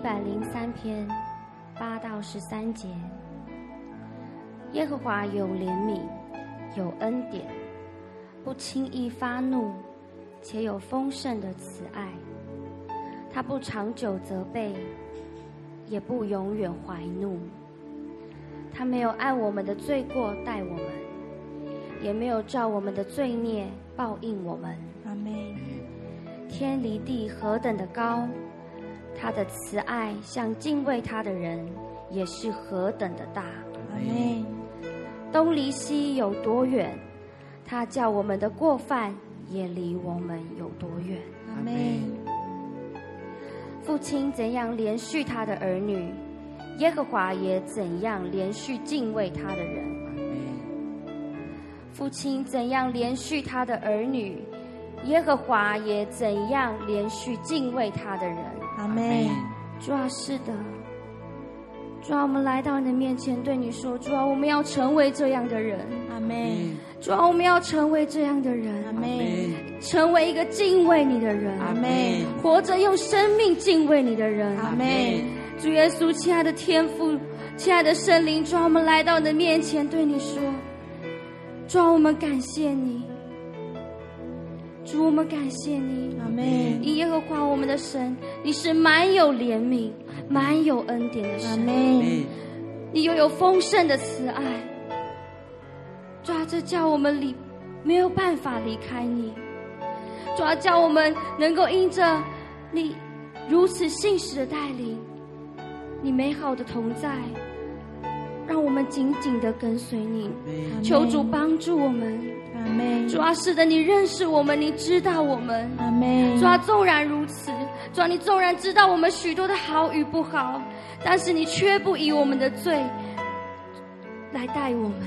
一百零三篇八到十三节：耶和华有怜悯，有恩典，不轻易发怒，且有丰盛的慈爱。他不长久责备，也不永远怀怒。他没有按我们的罪过待我们，也没有照我们的罪孽报应我们。阿门。天离地何等的高！他的慈爱向敬畏他的人也是何等的大。阿门。东离西有多远？他叫我们的过犯也离我们有多远？阿门。父亲怎样连续他的儿女，耶和华也怎样连续敬畏他的人。父亲怎样连续他的儿女，耶和华也怎样连续敬畏他的人。阿妹。主啊，是的，主啊，我们来到你的面前，对你说，主啊，我们要成为这样的人。阿妹。主啊，我们要成为这样的人。阿妹。成为一个敬畏你的人。阿妹。活着用生命敬畏你的人。阿妹。主耶稣，亲爱的天父，亲爱的圣灵，主啊，我们来到你的面前，对你说，主啊，我们感谢你。主，我们感谢你，阿门。以耶和华我们的神，你是满有怜悯、满有恩典的神，阿门。你拥有丰盛的慈爱，抓着，叫我们离没有办法离开你，主啊，叫我们能够因着你如此信实的带领，你美好的同在，让我们紧紧的跟随你，求主帮助我们。主啊，是的，你认识我们，你知道我们。主啊，纵然如此，主啊，你纵然知道我们许多的好与不好，但是你却不以我们的罪来待我们，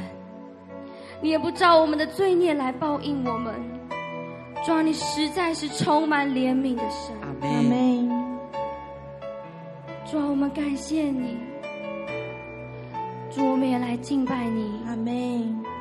你也不照我们的罪孽来报应我们。主啊，你实在是充满怜悯的神。阿门。主啊，我们感谢你。主，我们也来敬拜你。阿门。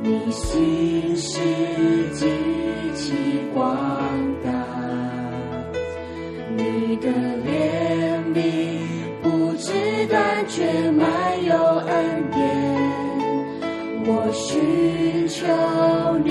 你心事极其广大，你的怜悯不知断绝，满有恩典。我寻求你，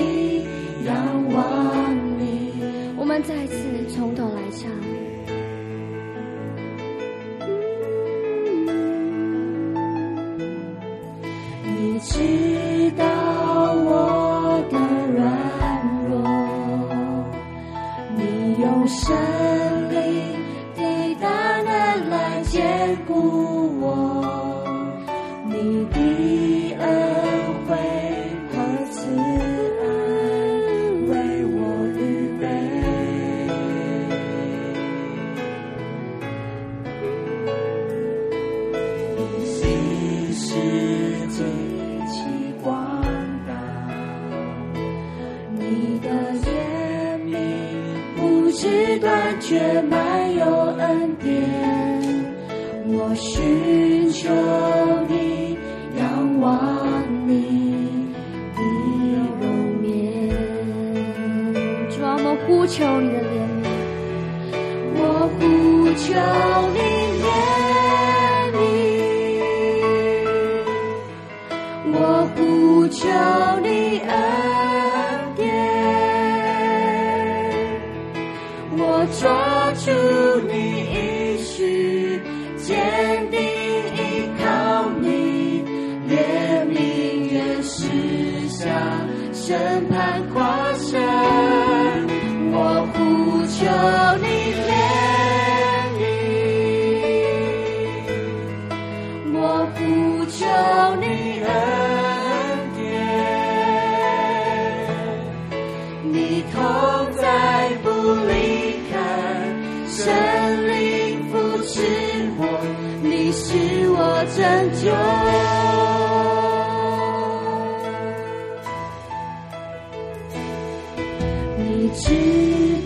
you.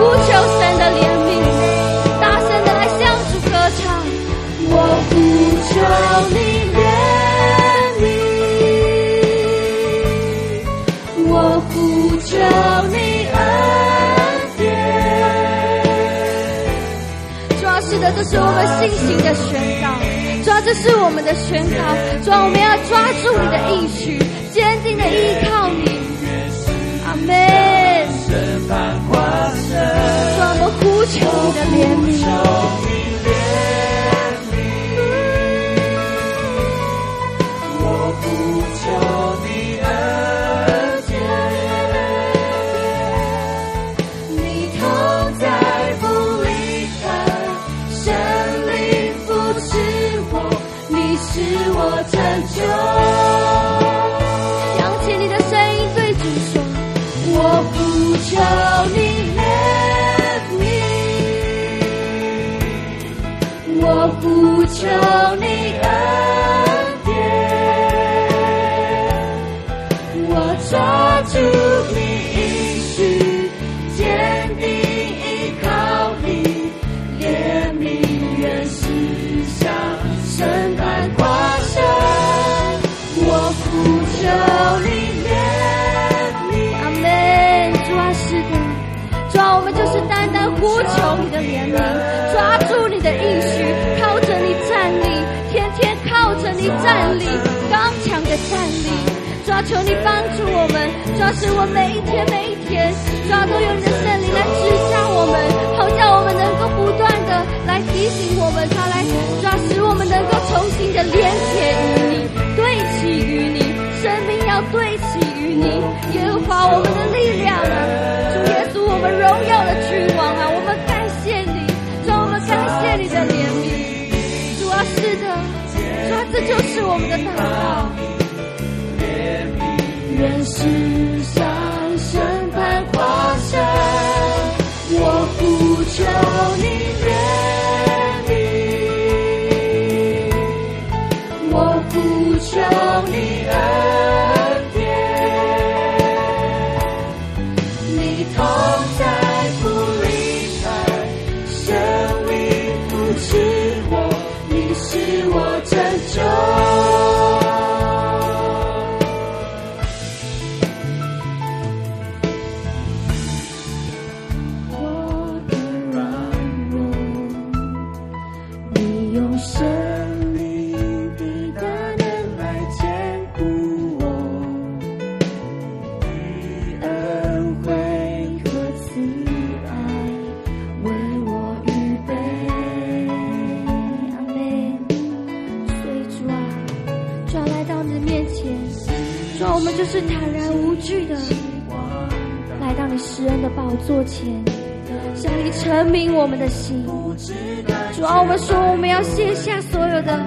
不求神的怜悯，大声的来向主歌唱。我不求你怜悯，我不求你恩典。主要是的，这是我们信心的宣告。主要这是我们的宣告。主要我们要抓住你的应许，坚定的依靠你。不求你怜悯，我不求你的解，你痛在不离开，神灵不是我，你是我拯救。站立，刚强的站立。抓，求你帮助我们，抓，使我每一天每一天，抓，都有你的圣灵来指教我们，好叫我们能够不断的来提醒我们，他来，抓，使我们能够重新的连接于你，对齐于你，生命要对齐于你，耶和华我们的力量啊，主耶稣我们荣耀的君就是我们的答案。我们的心。主啊，我们说我们要卸下所有的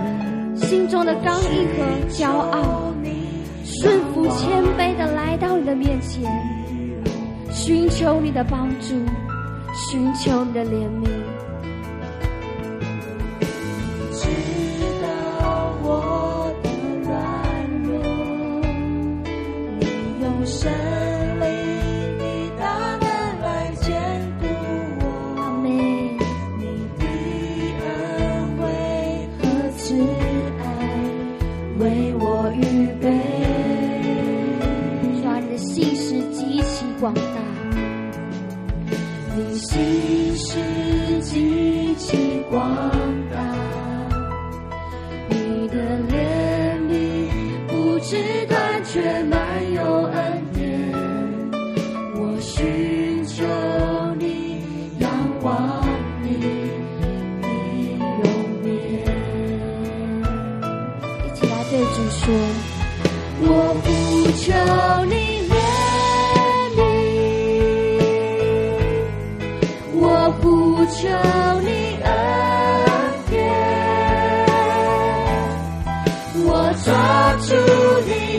心中的刚毅和骄傲，顺服谦卑的来到你的面前，寻求你的帮助，寻求你的怜悯。求你恩典，我抓住你。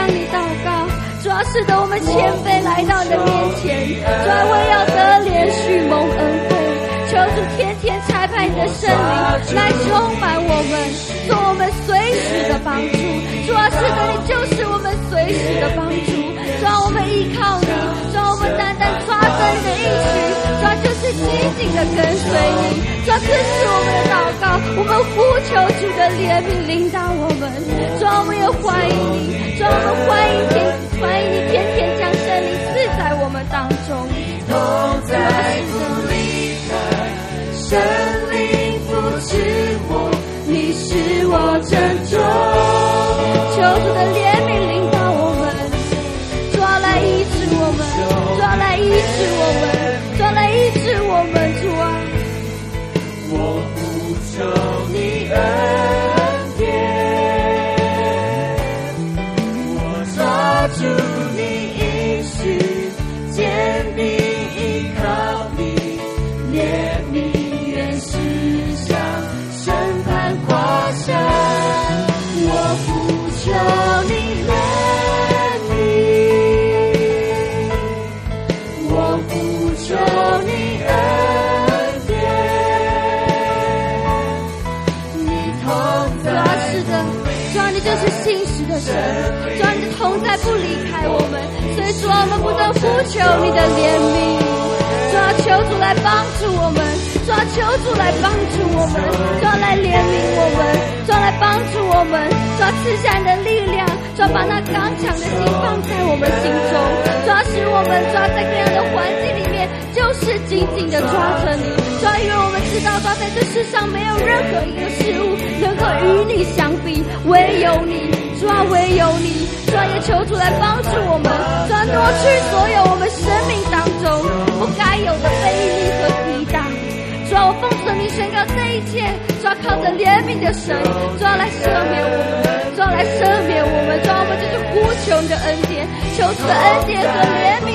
向你祷告，主要是的，我们谦卑来到你的面前，专为要得连续蒙恩惠，求主天天差派你的圣灵来充满我们，做我们随时的帮助。主啊，是的，你就是我们随时的帮助。主要，我们依靠你，主要，我们单单抓着你的应许，主啊，就是紧紧的跟随你。主啊，这是我们的祷告，我们呼求主的怜悯领导我们。主啊，我们也欢迎你，主啊，我们欢迎天。欢迎你天天将圣灵赐在我们当中，同在不离开，圣灵扶持我，你是我拯救。主啊，你的同在不离开我们，所以主啊，我们不断呼求你的怜悯，主啊，求主来帮助我们，主啊，求主来帮助我们，主啊，来怜悯我们，主啊，来帮助我们，主啊，赐下你的力量，主啊，把那刚强的心放在我们心中，主啊，使我们主啊，在各样的环境里，就是紧紧的抓着你，主啊，因为我们知道，抓，在这世上没有任何一个事物能够与你相比，唯有你，主啊，唯有你，主啊，也求主来帮助我们，主啊，挪去所有我们生命当中不该有的非利和抵挡，主啊，我奉神名宣告这一切，主啊，靠着怜悯的神，主啊，来赦免我们，主啊，来赦免我们，主啊，我们就是呼求你的恩典，求主的恩典和怜悯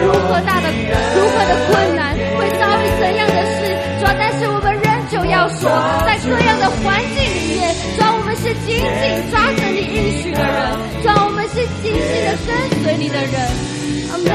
如何大的、如何的困难，会遭遇怎样的事，主要但是我们仍旧要说，在这样的环境里面，主要我们是紧紧抓着你应许的人，主要我们是紧紧的跟随你的人。阿门。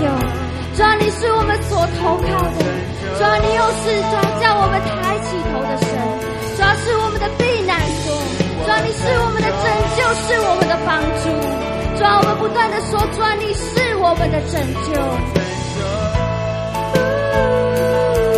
求，主啊，你是我们所投靠的，主啊，你又是主啊，叫我们抬起头的神，主啊，是我们的避难所，主啊，你是我们的拯救，是我们的帮助，主啊，我们不断的说，主啊，你是我们的拯救。拯救。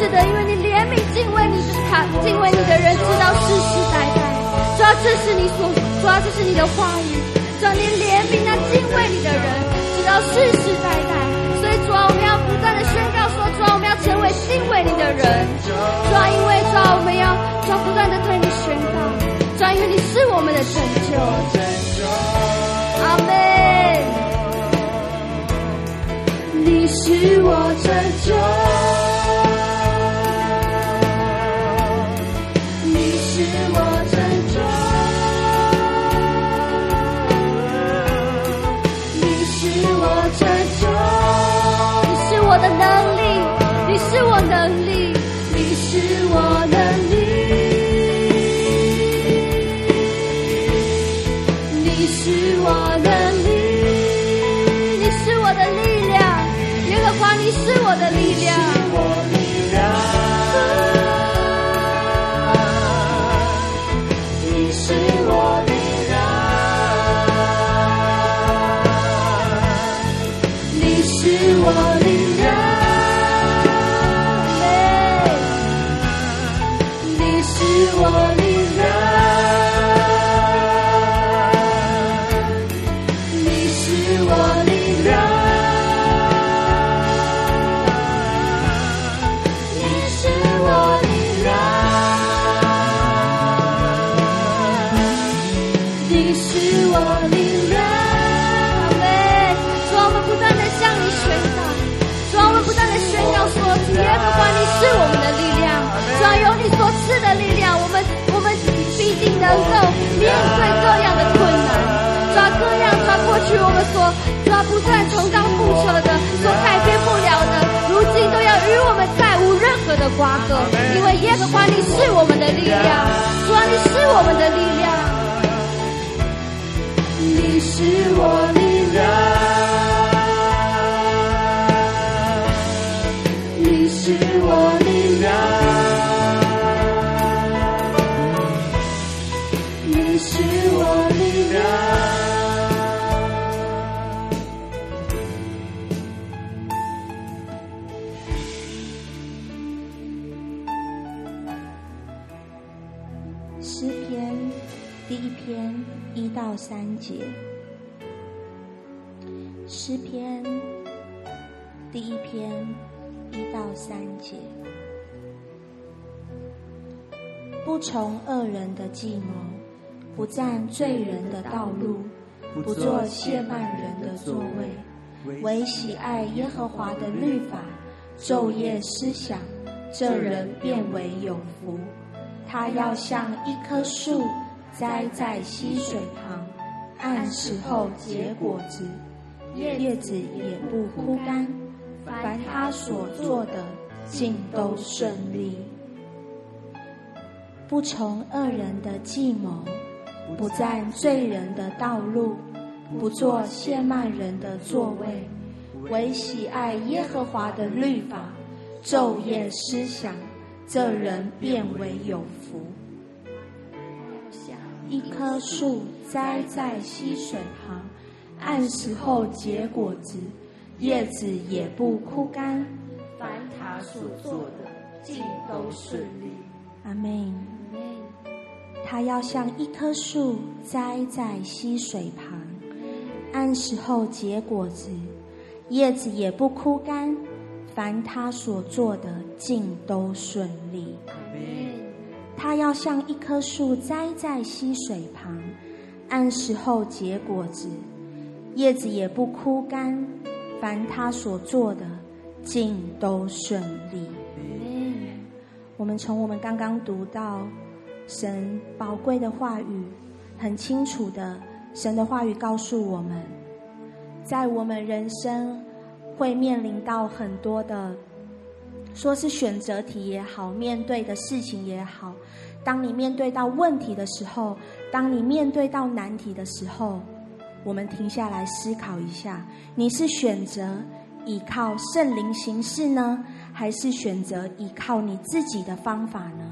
是的，因为你怜悯敬畏你的他，敬畏你的人，直到世世代代。主要，这是你所，主要，这是你的话语。主要，你怜悯那敬畏你的人，直到世世代代。所以，主要，我们要不断的宣告说，主要，我们要成为敬畏你的人。主要，因为主要，我们要主要，不断的对你宣告，主要，因为你是我们的拯救。阿门。你是我拯救。华哥，因为耶和华你是我们的力量，主啊，你是我们的力量，你是我力量，从恶人的计谋，不占罪人的道路，不做亵慢人的座位，唯喜爱耶和华的律法，昼夜思想，这人便为有福。他要像一棵树。栽在溪水旁，按时候结果子，叶子也不枯干。凡他所做的，尽都顺利。不从恶人的计谋，不占罪人的道路，不做亵慢人的座位，唯喜爱耶和华的律法，昼夜思想，这人便为有福。一棵树栽在溪水旁，按时候结果子，叶子也不枯干。凡他所做的，尽都顺利。阿门。他要像一棵树栽在溪水旁，按时候结果子，叶子也不枯干。凡他所做的，尽都顺利。他要像一棵树栽在溪水旁，按时候结果子，叶子也不枯干。凡他所做的，尽都顺利。我们从我们刚刚读到神宝贵的话语，很清楚的，神的话语告诉我们，在我们人生会面临到很多的。说是选择题也好，面对的事情也好，当你面对到问题的时候，当你面对到难题的时候，我们停下来思考一下：你是选择依靠圣灵行事呢，还是选择依靠你自己的方法呢？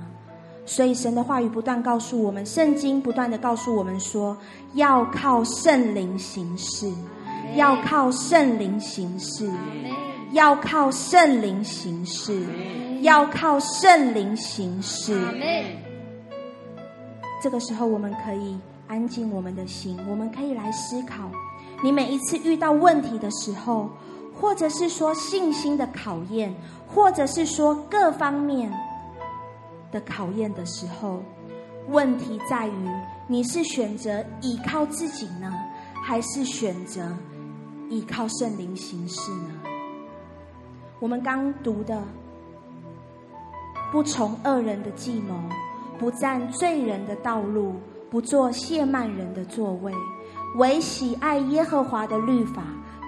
所以神的话语不断告诉我们，圣经不断的告诉我们说，要靠圣灵行事，要靠圣灵行事，要靠圣灵行事，要靠圣灵行事。这个时候，我们可以安静我们的心，我们可以来思考。你每一次遇到问题的时候，或者是说信心的考验，或者是说各方面的考验的时候，问题在于你是选择依靠自己呢，还是选择依靠圣灵行事呢？我们刚读的，不从恶人的计谋，不占罪人的道路，不坐亵慢人的座位。唯喜爱耶和华的律法，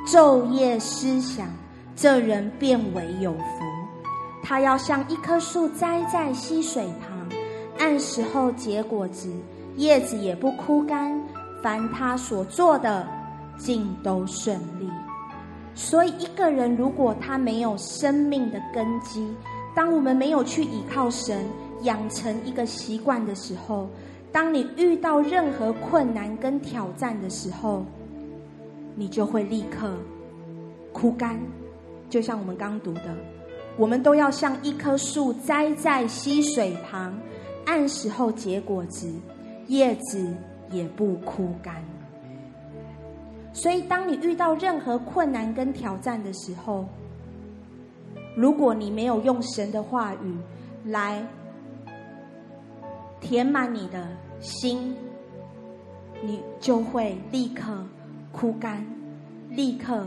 昼夜思想，这人便为有福。他要像一棵树栽在溪水旁，按时候结果子，叶子也不枯干。凡他所做的，尽都顺利。所以，一个人如果他没有生命的根基，当我们没有去依靠神，养成一个习惯的时候，当你遇到任何困难跟挑战的时候，你就会立刻枯干，就像我们刚读的，我们都要像一棵树栽在溪水旁，按时候结果子，叶子也不枯干。所以，当你遇到任何困难跟挑战的时候，如果你没有用神的话语来。填满你的心，你就会立刻枯干，立刻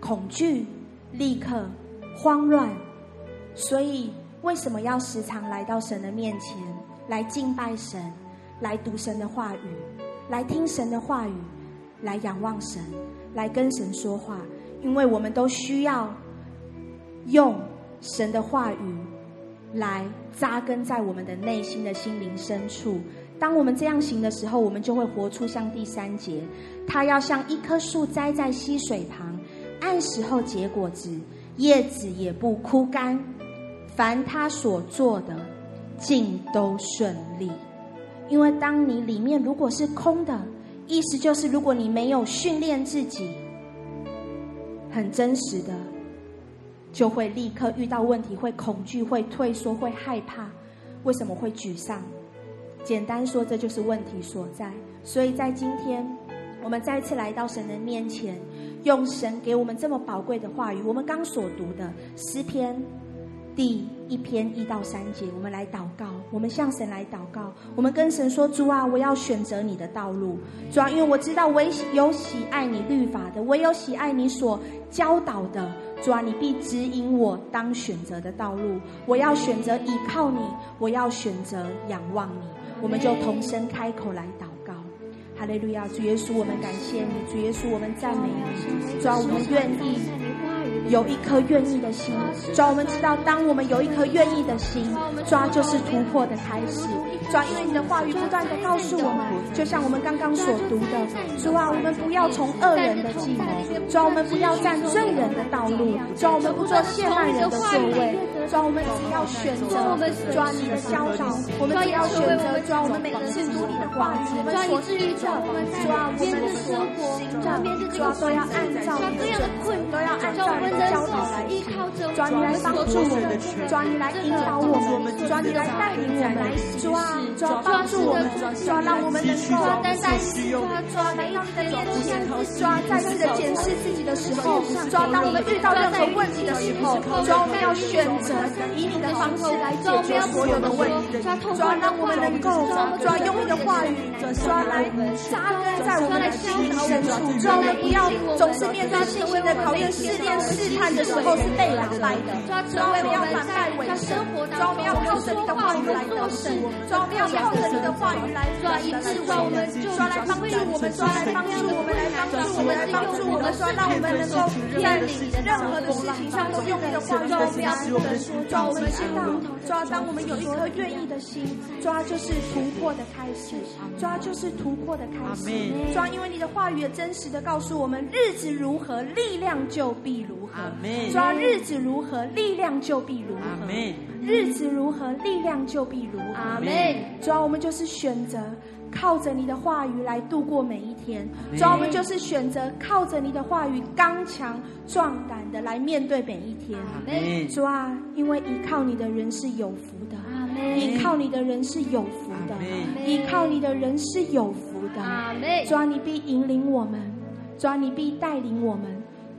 恐惧，立刻慌乱。所以，为什么要时常来到神的面前，来敬拜神，来读神的话语，来听神的话语，来仰望神，来跟神说话？因为我们都需要用神的话语。来扎根在我们的内心的心灵深处。当我们这样行的时候，我们就会活出像第三节，他要像一棵树栽在溪水旁，按时候结果子，叶子也不枯干。凡他所做的，尽都顺利。因为当你里面如果是空的，意思就是如果你没有训练自己，很真实的。就会立刻遇到问题，会恐惧，会退缩，会害怕。为什么会沮丧？简单说，这就是问题所在。所以在今天，我们再次来到神的面前，用神给我们这么宝贵的话语，我们刚所读的诗篇。第一篇一到三节，我们来祷告，我们向神来祷告，我们跟神说：“主啊，我要选择你的道路。主啊，因为我知道唯有喜爱你律法的，唯有喜爱你所教导的。主啊，你必指引我当选择的道路。我要选择依靠你，我要选择仰望你。我们就同声开口来祷。哈利路亚，主耶稣，我们感谢你，主耶稣，我们赞美你。主啊，我们愿意。”有一颗愿意的心，主啊，我们知道，当我们有一颗愿意的心，主啊，就是突破的开始。主啊，因为你的话语不断的告诉我们，就像我们刚刚所读的，主啊，我们不要从恶人的计谋，主啊，我们不要站罪人的道路，主啊，我们不做亵慢人的座位，主啊，我们只要选择抓你的教导，我们只要选择抓我们每次读你的话语，我们所知的，抓我们的生活，抓都要按照你的准则，都要按照你。教导来依靠着，主你来帮助我们，主你来引导我们，主你来带领我们，主啊，主帮助我们，主让我们能够在再次主来到你的面前，主再次的检视自己的时候，主当我们遇到任何问题的时候，主我们要选择以你的方式来解决所有的问题，主让我们能够主用你的话抓，来扎根在我们的心灵深处，主我们不要总是面对信心的考验试炼试。探的时候是被打败的，主啊，我们要反败为胜，主啊，我们要靠着你的话语来做事；抓，我们要靠着你的话语来来医治我们，主啊，来帮助我们，抓，来帮助我们，来帮助我们，来帮助我们，抓，让我们能够在任何的事情上都用你的话语来帮助我们，主啊，我们知道，抓，当我们有一颗愿意的心，抓，就是突破的开始，主要，就是突破的开始，主要，因为你的话语也真实的告诉我们，日子如何，力量就必如何。主要，日子如何，力量就必如何。日子如何，力量就必如何。阿门。主要，我们就是选择靠着你的话语来度过每一天。主要，我们就是选择靠着你的话语刚强壮胆的来面对每一天。主啊，因为依靠你的人是有福。依靠你的人是有福的。依靠你的人是有福的。主啊，你必引领我们。主啊，你必带领我们。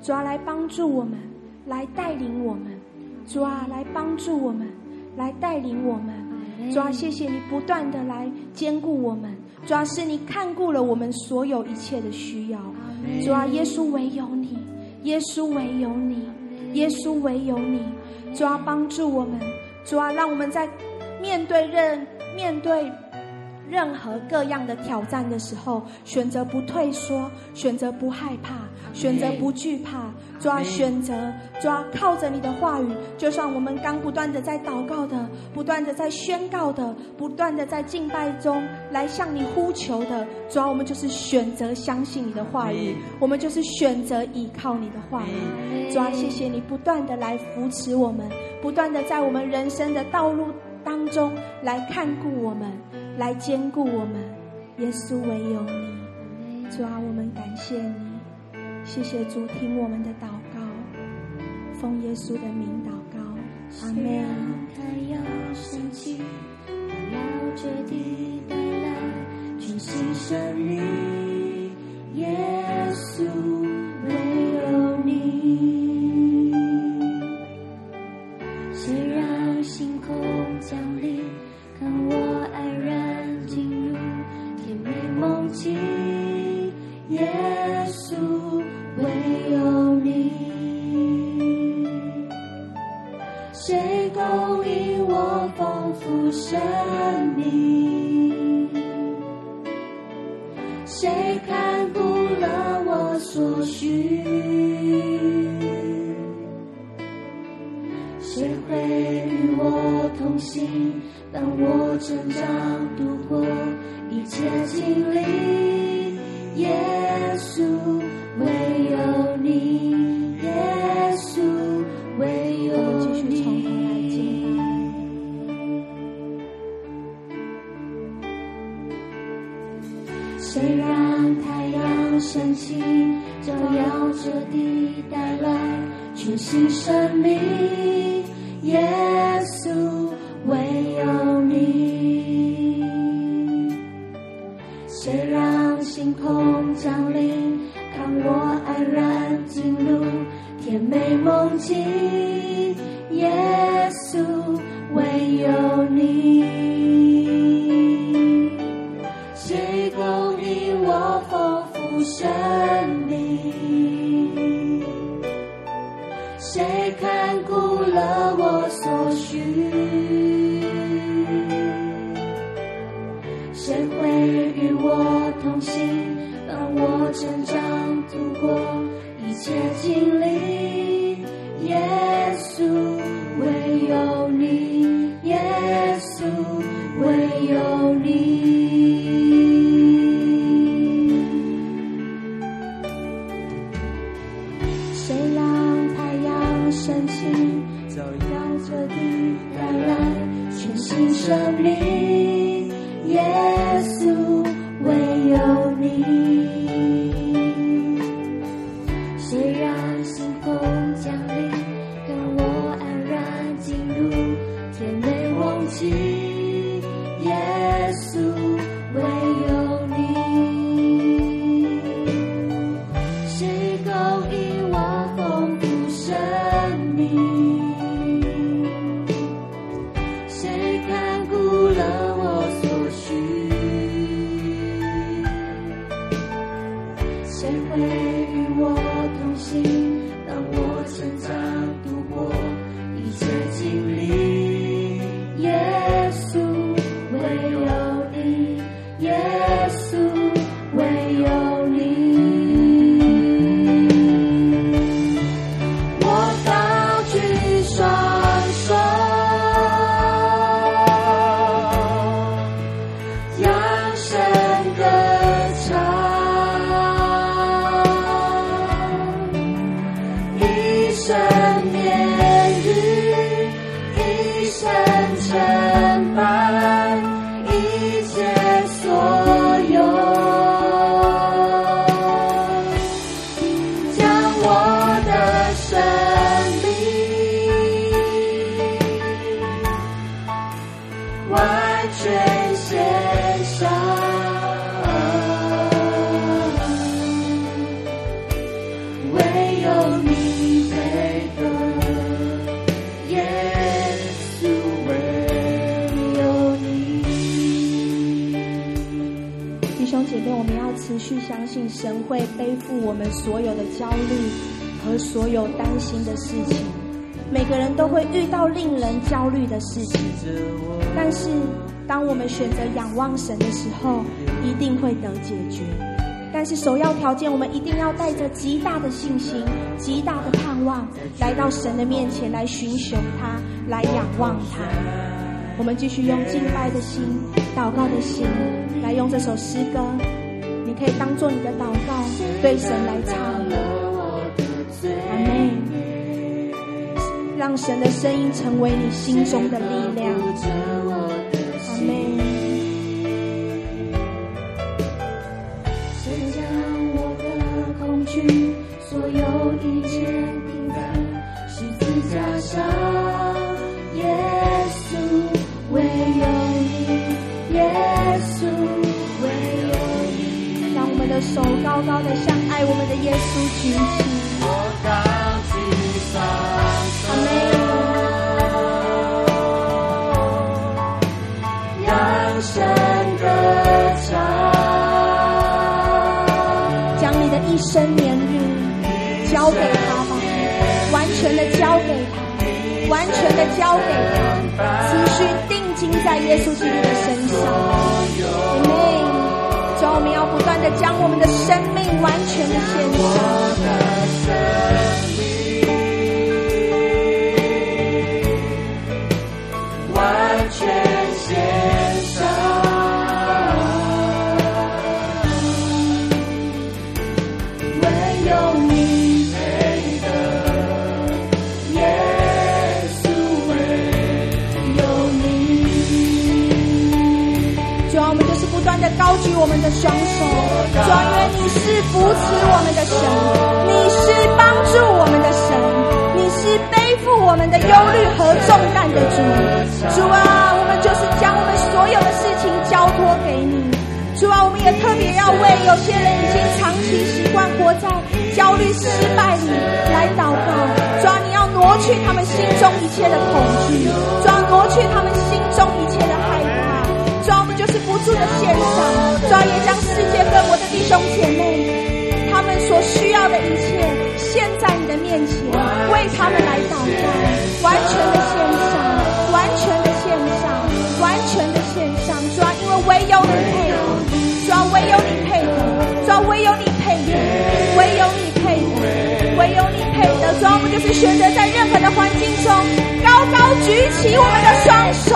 主啊，来帮助我们，来带领我们。主啊，来帮助我们，来带领我们。主啊，谢谢你不断的来兼顾我们。主啊，是你看顾了我们所有一切的需要。主啊，耶稣唯有你，耶稣唯有你，耶稣唯有你。主啊，帮助我们。主啊，让我们在面对任面对。任何各样的挑战的时候，选择不退缩，选择不害怕，选择不惧怕，主要选择，主要靠着你的话语，就算我们刚不断的在祷告的，不断的在宣告的，不断的在敬拜中来向你呼求的，主要我们就是选择相信你的话语，我们就是选择依靠你的话语，主要谢谢你不断的来扶持我们，不断的在我们人生的道路当中来看顾我们。来坚固我们，耶稣唯有你，主啊，我们感谢你，谢谢主听我们的祷告，奉耶稣的名祷告，阿门。太阳升起，要这地带来全新生命，耶稣生命？谁看顾了我所需？谁会与我同行？当我成长度过一切经历，耶稣唯有你，晨曦，照耀着地，带来全新生命，耶稣。唯有你，谁让星空降临，看我安然进入甜美梦境？耶稣，唯有你，信神会背负我们所有的焦虑和所有担心的事情。每个人都会遇到令人焦虑的事情，但是当我们选择仰望神的时候，一定会得解决。但是首要条件，我们一定要带着极大的信心、极大的盼望，来到神的面前来寻求他，来仰望他。我们继续用敬拜的心、祷告的心，来用这首诗歌。可以当做你的祷告，对神来唱。阿门。让神的声音成为你心中的力量。手高高的向爱我们的耶稣举起。我高举上。阿门。扬声歌唱，将你的一生年日交给他吧，完全的交给他，完全的交给他，思绪定睛在耶稣基督的身上。我们要不断的将我们的生命完全的献上。我们的双手，主啊，因为你是扶持我们的神，你是帮助我们的神，你是背负我们的忧虑和重担的主。主啊，我们就是将我们所有的事情交托给你。主啊，我们也特别要为有些人已经长期习惯活在焦虑失败里来祷告。主啊，你要挪去他们心中一切的恐惧，主啊，挪去他们心中一切的。不住的献上，主也将世界各国的弟兄姐妹，他们所需要的一切献在你的面前，为他们来祷告，完全的献上，完全的献上，完全的献上。主啊，因为唯有你配得，主啊，唯有你配得，主啊，唯有你配得，唯有你配得，唯有你配得。主啊，我们就是选择在任何的环境中，高高举起我们的双手，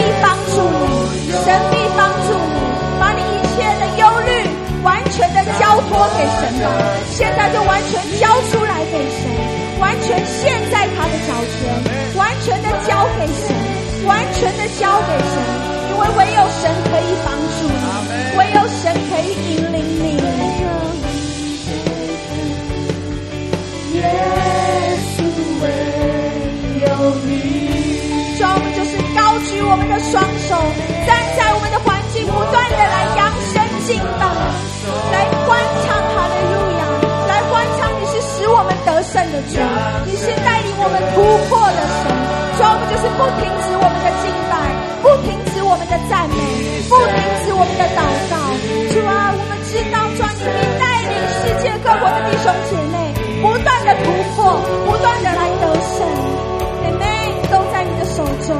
必帮助你，神必帮助你，把你一切的忧虑完全的交托给神吧，现在就完全交出来给神，完全陷在他的脚前，完全的交给神，完全的交给神，因为唯有神你是带领我们突破的神，主啊，我们就是不停止我们的敬拜，不停止我们的赞美，不停止我们的祷告。主啊，我们知道主已经带领世界各国的弟兄姐妹不断的突破，不断的来得胜，妹妹都在你的手中。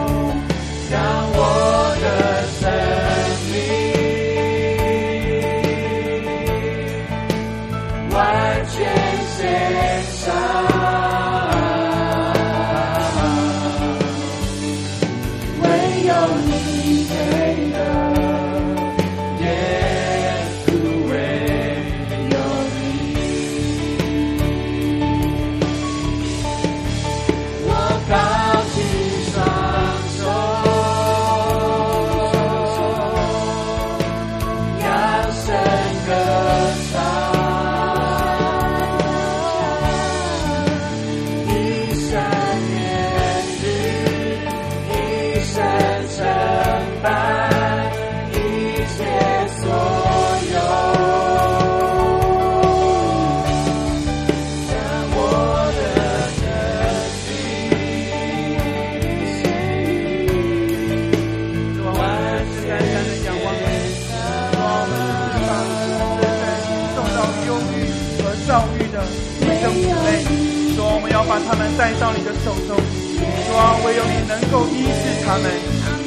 他们，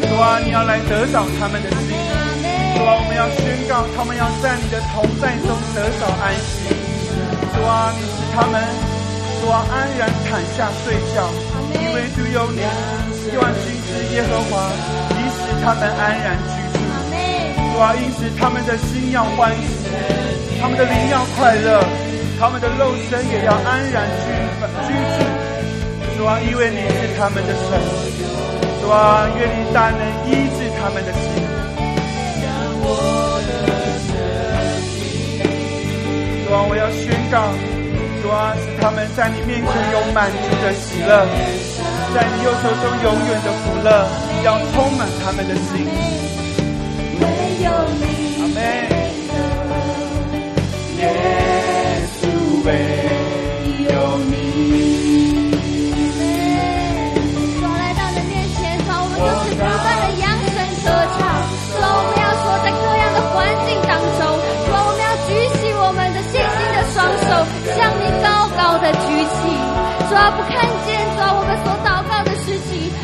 主啊，你要来得着他们的心，主啊，我们要宣告，他们要在你的同在中得着安息，主啊，你使他们，主啊，安然躺下睡觉，因为独有你，希望君是耶和华，你使他们安然居住，主啊，因此他们的心要欢喜，他们的灵要快乐，他们的肉身也要安然居居住。主啊，因为你是他们的神，主啊，愿你大能医治他们的心。主啊，我要宣告，主啊，使他们在你面前有满足的喜乐，在你右手中永远的福乐，要充满他们的心。阿门。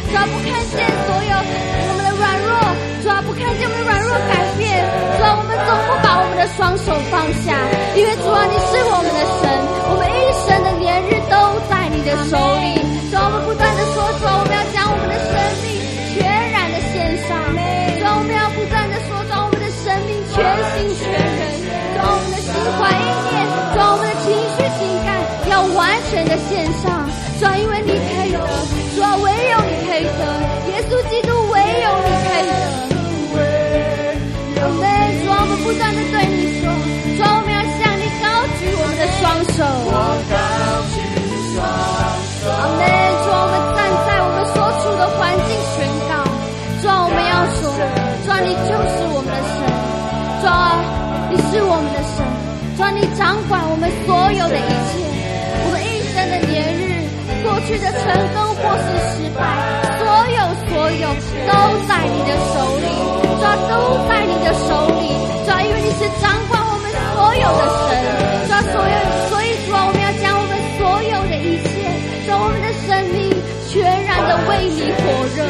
主要不看见所有我们的软弱，主要不看见我们的软弱改变，主要我们总不把我们的双手放下，因为主啊，你是我们的神，我们一生的年日都在你的手里，主要我们不断的说，主要我们要将我们的生命全然的献上，主要我们要不断的说，主要我们的生命全心全人，主要我们的心怀意念，主要我们的情绪情感。要完全的献上，手。阿门。主我们站在我们所处的环境宣告，主我们要说，主你就是我们的神，主你是我们的神，主你掌管我们所有的一切。我们一生的年日，过去的成功或是失败，所有所有都在你的手里，主要都在你的手里，主要因为你是掌管我们所有的神，主要所有，全然的为你火热，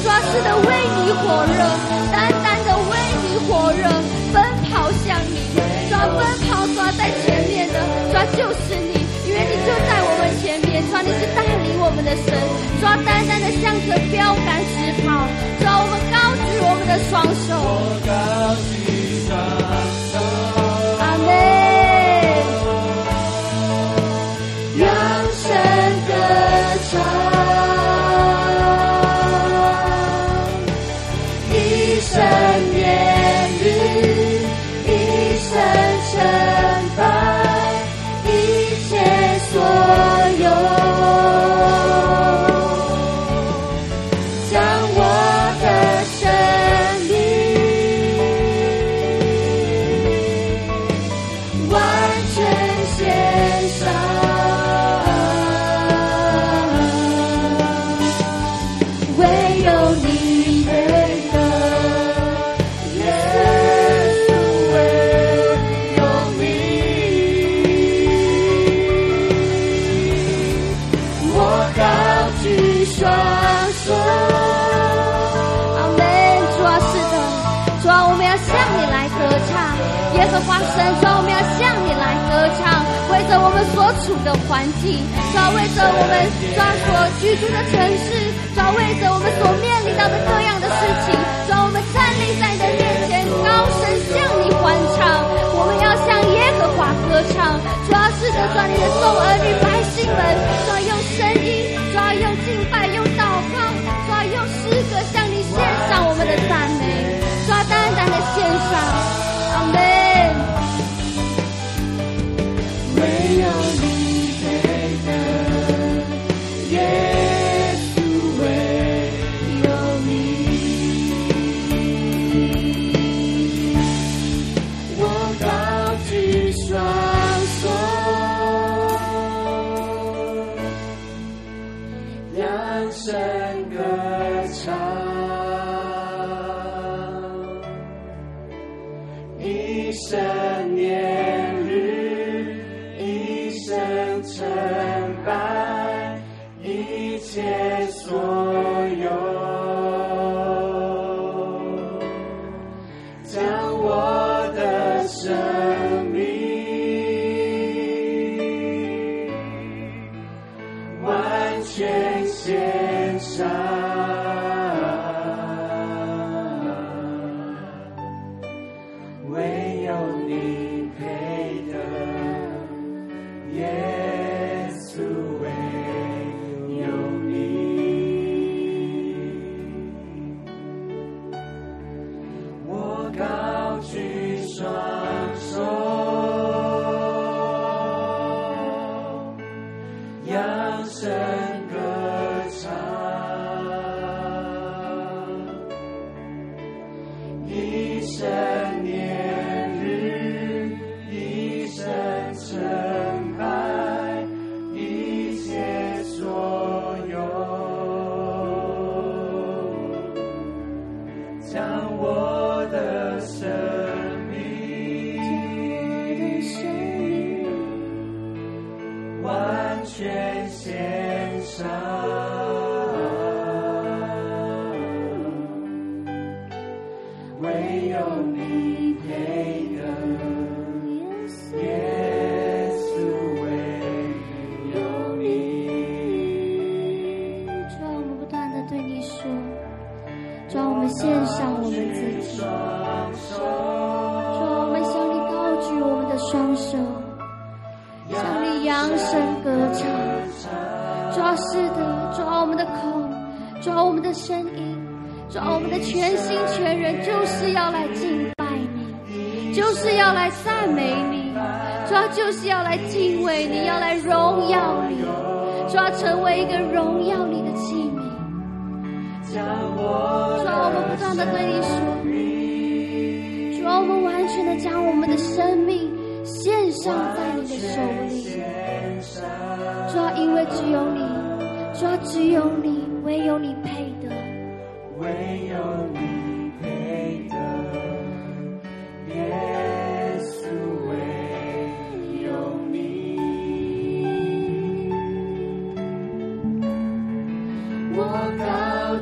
主要是的为你火热，单单的为你火热，奔跑向你，抓奔跑，抓在前面的，抓就是你。因为你就在我们前面，抓你是带领我们的神，抓单单的向着标杆直跑，抓我们高举我们的双手，的环境，主啊，为着我们主啊所居住的城市，主啊，为着我们所面临到的各样的事情，主，我们站立在你的面前，高声向你欢唱，我们要向耶和华歌唱，主要，是的，主啊，你的众儿女百姓们，主要，用声音，主要，用敬拜，用祷告，主要，用诗歌向你献上我们的赞美，主啊，单单的献上。deserve.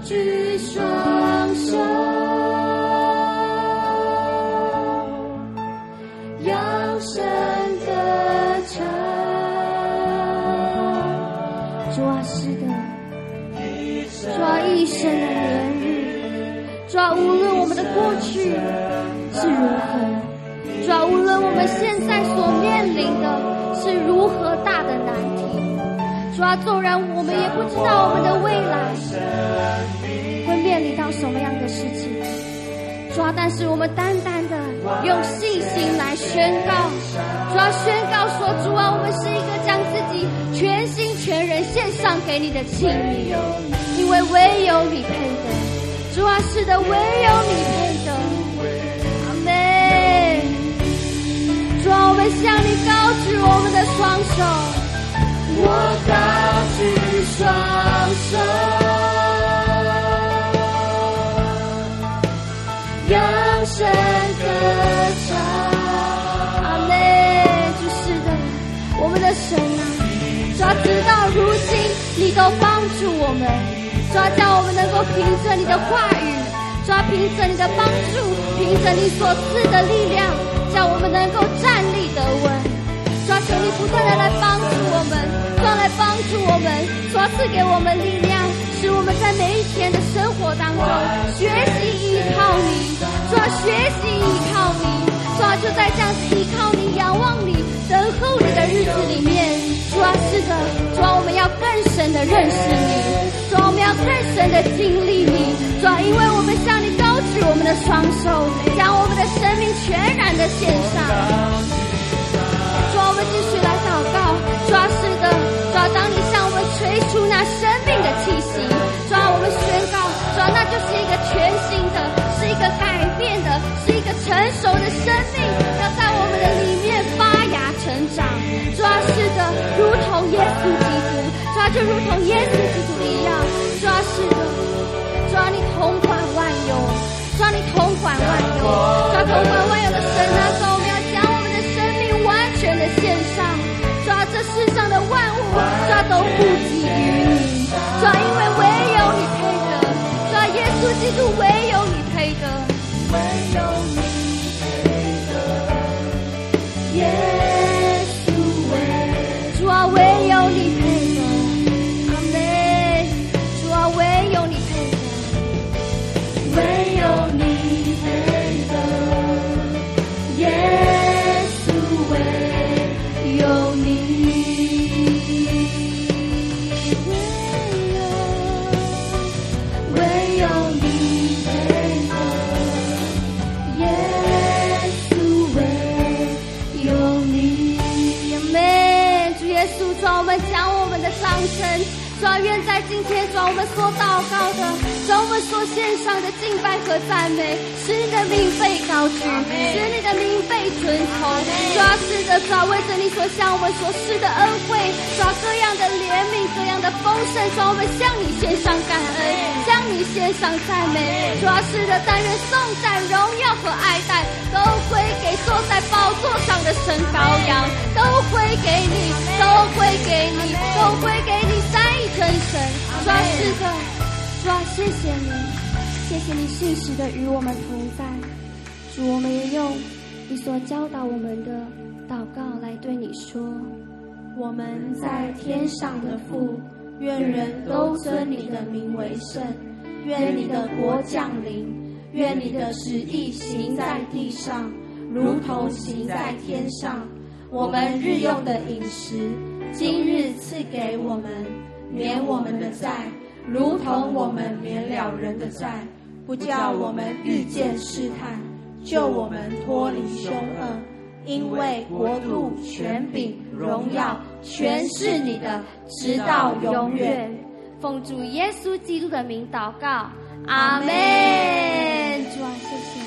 举双手，扬声歌唱，抓失的，抓一生的年日，抓无论我们的过去是如何，抓无论我们现在所面临的是如何大的难题，抓纵然我们也不知道我们的未来。事情。主啊，但是我们单单的用信心来宣告，主要宣告说：主啊，我们是一个将自己全心全人献上给你的器皿，因为唯有你配得。主啊，是的，唯有你配得。阿妹，主啊，我们向你高举我们的双手，我高举双手。你都帮助我们，抓叫我们能够凭着你的话语，抓凭着你的帮助，凭着你所赐的力量，叫我们能够站立得稳。抓求你不断的来帮助我们，抓来帮助我们，抓赐给我们力量，使我们在每一天的生活当中学习依靠你，抓学习依靠。主啊，就在这样子依靠你、仰望你、等候你的日子里面，主啊，是的，主啊，我们要更深的认识你。主啊，我们要更深的经历你。主啊，因为我们向你高举我们的双手，将我们的生命全然的献上。主啊，我们继续来祷告。主啊，是的，主啊，当你向我们吹出那生命的气息，主啊，我们宣告，主啊，那就是一个全新的，是一个改变的，是一个成熟的生就如同耶稣基督一样，抓是的，抓你同款万有，抓你同款。天，主，我们所祷告的，主，我们所献上的敬拜和赞美，使你的名被高举，使你的名被尊崇。主啊，是的，主啊，为着你所向我们所施的恩惠，主啊，各样的怜悯，各样的丰盛，主啊，我们向你献上感恩，向你献上赞美。主啊，是的，但愿颂赞、荣耀和爱戴都归给坐在宝座上的神羔羊，都归给你，都归给你，都归给你。三真神，主啊，是的，主啊，谢谢你，谢谢你信实的与我们同在。主，我们也用你所教导我们的祷告来对你说：我们在天上的父，愿人都尊你的名为圣，愿你的国降临，愿你的旨意行在地上，如同行在天上。我们日用的饮食，今日赐给我们。免我们的债，如同我们免了人的债，不叫我们遇见试探，救我们脱离凶恶。因为国度、权柄、荣耀，全是你的，直到永远。奉主耶稣基督的名祷告，阿门。主啊，谢谢。